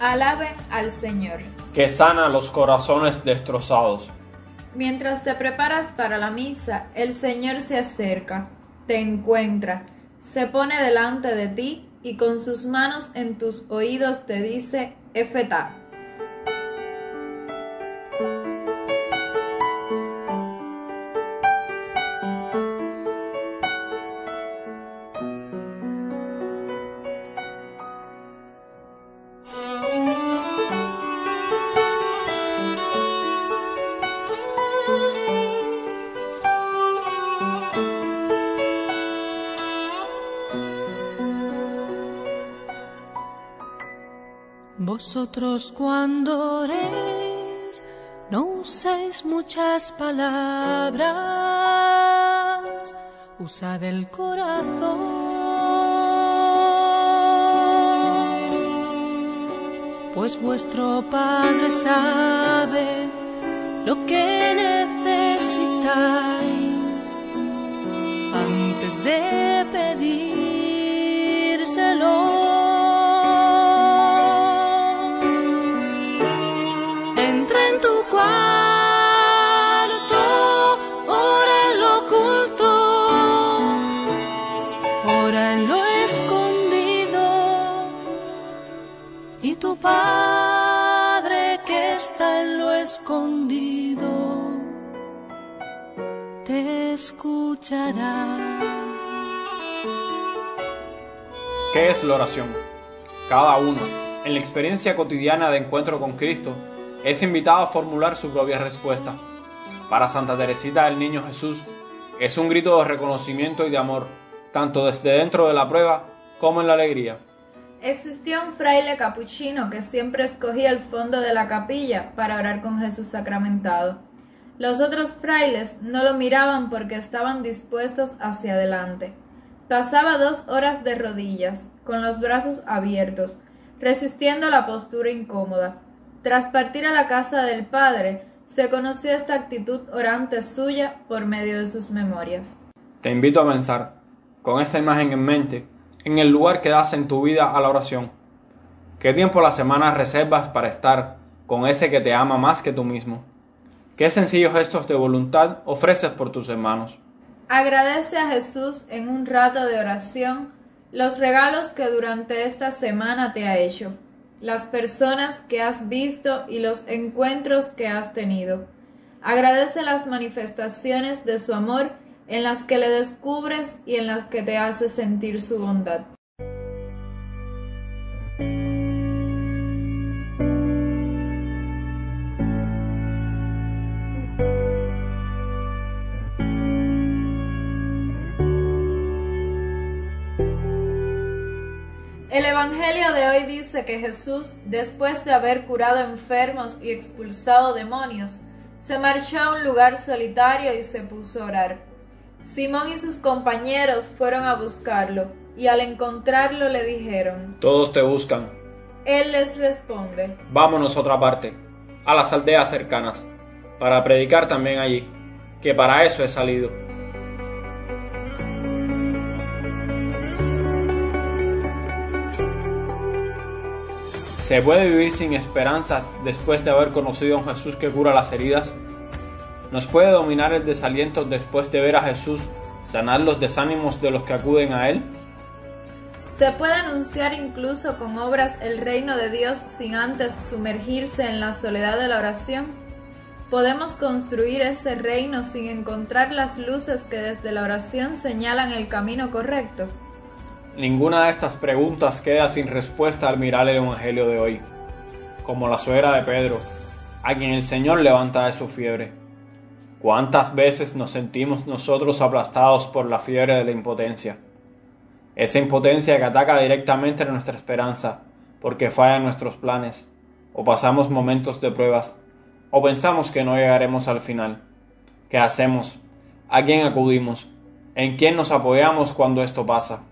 Alaben al Señor. que sana los corazones destrozados. Mientras te preparas para la misa, el Señor se acerca, te encuentra, se pone delante de ti y con sus manos en tus oídos te dice, Efetá. Vosotros cuando oréis, no uséis muchas palabras, usad el corazón, pues vuestro Padre sabe lo que necesitáis antes de pedírselo. Ora en lo escondido, y tu Padre que está en lo escondido, te escuchará. ¿Qué es la oración? Cada uno, en la experiencia cotidiana de encuentro con Cristo, es invitado a formular su propia respuesta. Para Santa Teresita del Niño Jesús, es un grito de reconocimiento y de amor, tanto desde dentro de la prueba como en la alegría. Existió un fraile capuchino que siempre escogía el fondo de la capilla para orar con Jesús sacramentado. Los otros frailes no lo miraban porque estaban dispuestos hacia adelante. Pasaba dos horas de rodillas, con los brazos abiertos, resistiendo la postura incómoda. Tras partir a la casa del Padre, se conoció esta actitud orante suya por medio de sus memorias. Te invito a pensar, con esta imagen en mente, en el lugar que das en tu vida a la oración. ¿Qué tiempo la semana reservas para estar con ese que te ama más que tú mismo? ¿Qué sencillos gestos de voluntad ofreces por tus hermanos? Agradece a Jesús en un rato de oración los regalos que durante esta semana te ha hecho, las personas que has visto y los encuentros que has tenido. Agradece las manifestaciones de su amor en las que le descubres y en las que te hace sentir su bondad. El Evangelio de hoy dice que Jesús, después de haber curado enfermos y expulsado demonios, se marchó a un lugar solitario y se puso a orar. Simón y sus compañeros fueron a buscarlo, y al encontrarlo le dijeron, Todos te buscan. Él les responde, Vámonos a otra parte, a las aldeas cercanas, para predicar también allí, que para eso he salido. ¿Se puede vivir sin esperanzas después de haber conocido a un Jesús que cura las heridas? ¿Nos puede dominar el desaliento después de ver a Jesús sanar los desánimos de los que acuden a Él? Se puede anunciar incluso con obras el reino de Dios sin antes sumergirse en la soledad de la oración. Podemos construir ese reino sin encontrar las luces que desde la oración señalan el camino correcto. Ninguna de estas preguntas queda sin respuesta al mirar el Evangelio de hoy, como la suegra de Pedro, a quien el Señor levanta de su fiebre. ¿Cuántas veces nos sentimos nosotros aplastados por la fiebre de la impotencia? Esa impotencia que ataca directamente nuestra esperanza, porque falla nuestros planes, o pasamos momentos de pruebas, o pensamos que no llegaremos al final. ¿Qué hacemos? ¿A quién acudimos? ¿En quién nos apoyamos cuando esto pasa?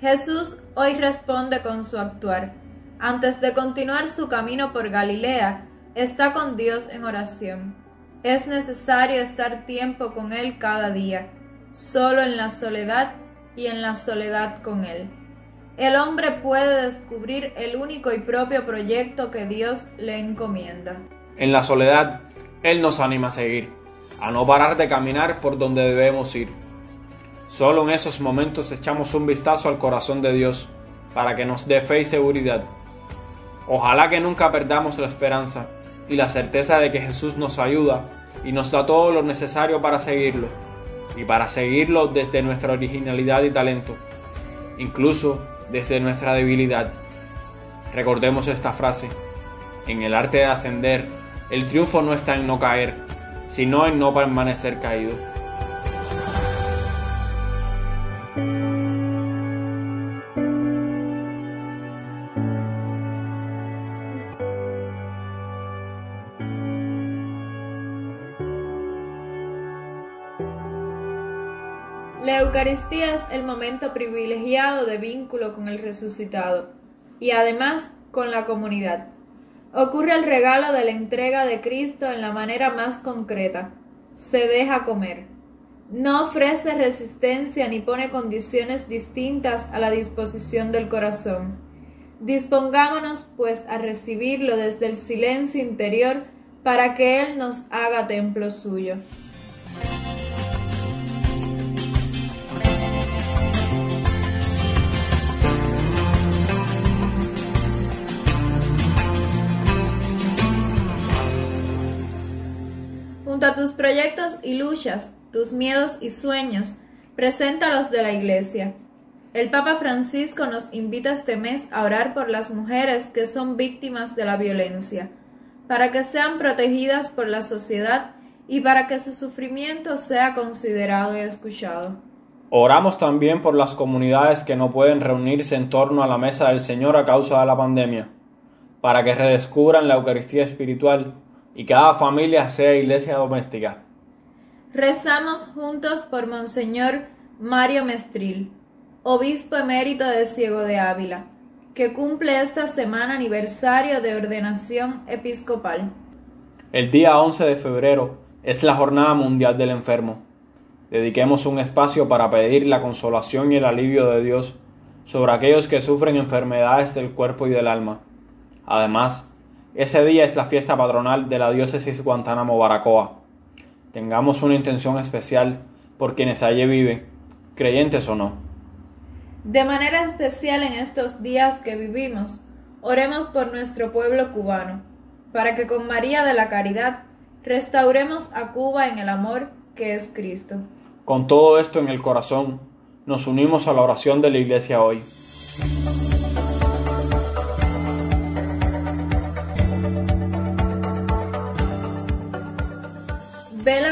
Jesús hoy responde con su actuar. Antes de continuar su camino por Galilea, está con Dios en oración. Es necesario estar tiempo con Él cada día, solo en la soledad y en la soledad con Él. El hombre puede descubrir el único y propio proyecto que Dios le encomienda. En la soledad, Él nos anima a seguir, a no parar de caminar por donde debemos ir. Solo en esos momentos echamos un vistazo al corazón de Dios para que nos dé fe y seguridad. Ojalá que nunca perdamos la esperanza y la certeza de que Jesús nos ayuda y nos da todo lo necesario para seguirlo, y para seguirlo desde nuestra originalidad y talento, incluso desde nuestra debilidad. Recordemos esta frase, en el arte de ascender, el triunfo no está en no caer, sino en no permanecer caído. La Eucaristía es el momento privilegiado de vínculo con el resucitado y además con la comunidad. Ocurre el regalo de la entrega de Cristo en la manera más concreta. Se deja comer. No ofrece resistencia ni pone condiciones distintas a la disposición del corazón. Dispongámonos, pues, a recibirlo desde el silencio interior para que Él nos haga templo suyo. Tus proyectos y luchas, tus miedos y sueños, preséntalos de la Iglesia. El Papa Francisco nos invita este mes a orar por las mujeres que son víctimas de la violencia, para que sean protegidas por la sociedad y para que su sufrimiento sea considerado y escuchado. Oramos también por las comunidades que no pueden reunirse en torno a la mesa del Señor a causa de la pandemia, para que redescubran la Eucaristía espiritual y cada familia sea iglesia doméstica. Rezamos juntos por Monseñor Mario Mestril, obispo emérito de Ciego de Ávila, que cumple esta semana aniversario de ordenación episcopal. El día 11 de febrero es la Jornada Mundial del Enfermo. Dediquemos un espacio para pedir la consolación y el alivio de Dios sobre aquellos que sufren enfermedades del cuerpo y del alma. Además, ese día es la fiesta patronal de la diócesis Guantánamo Baracoa. Tengamos una intención especial por quienes allí viven, creyentes o no. De manera especial en estos días que vivimos, oremos por nuestro pueblo cubano, para que con María de la Caridad restauremos a Cuba en el amor que es Cristo. Con todo esto en el corazón, nos unimos a la oración de la Iglesia hoy.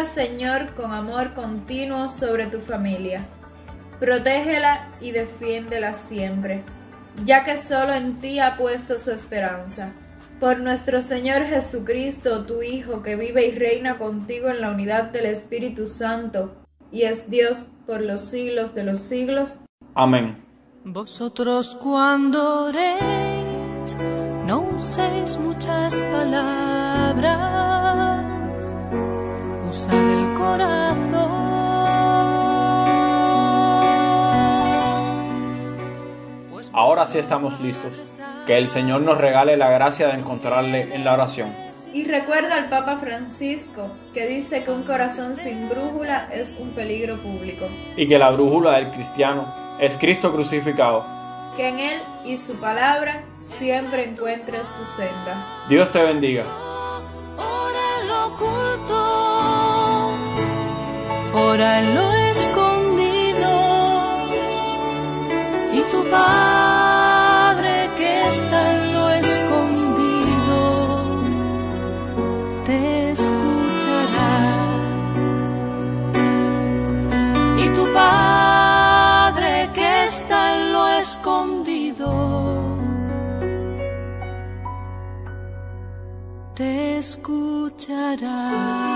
Vela, Señor, con amor continuo sobre tu familia. Protégela y defiéndela siempre, ya que solo en ti ha puesto su esperanza. Por nuestro Señor Jesucristo, tu Hijo, que vive y reina contigo en la unidad del Espíritu Santo, y es Dios por los siglos de los siglos. Amén. Vosotros cuando oréis, no uséis muchas palabras, usad el corazón. Pues Ahora sí estamos listos. Que el Señor nos regale la gracia de encontrarle en la oración. Y recuerda al Papa Francisco, que dice que un corazón sin brújula es un peligro público, Y que la brújula del cristiano es Cristo crucificado. que en Él y su palabra siempre encuentres tu senda. Dios te bendiga. Ora en lo escondido, y tu Padre que está en lo escondido te escuchará. Y tu Padre que está en lo escondido te escuchará.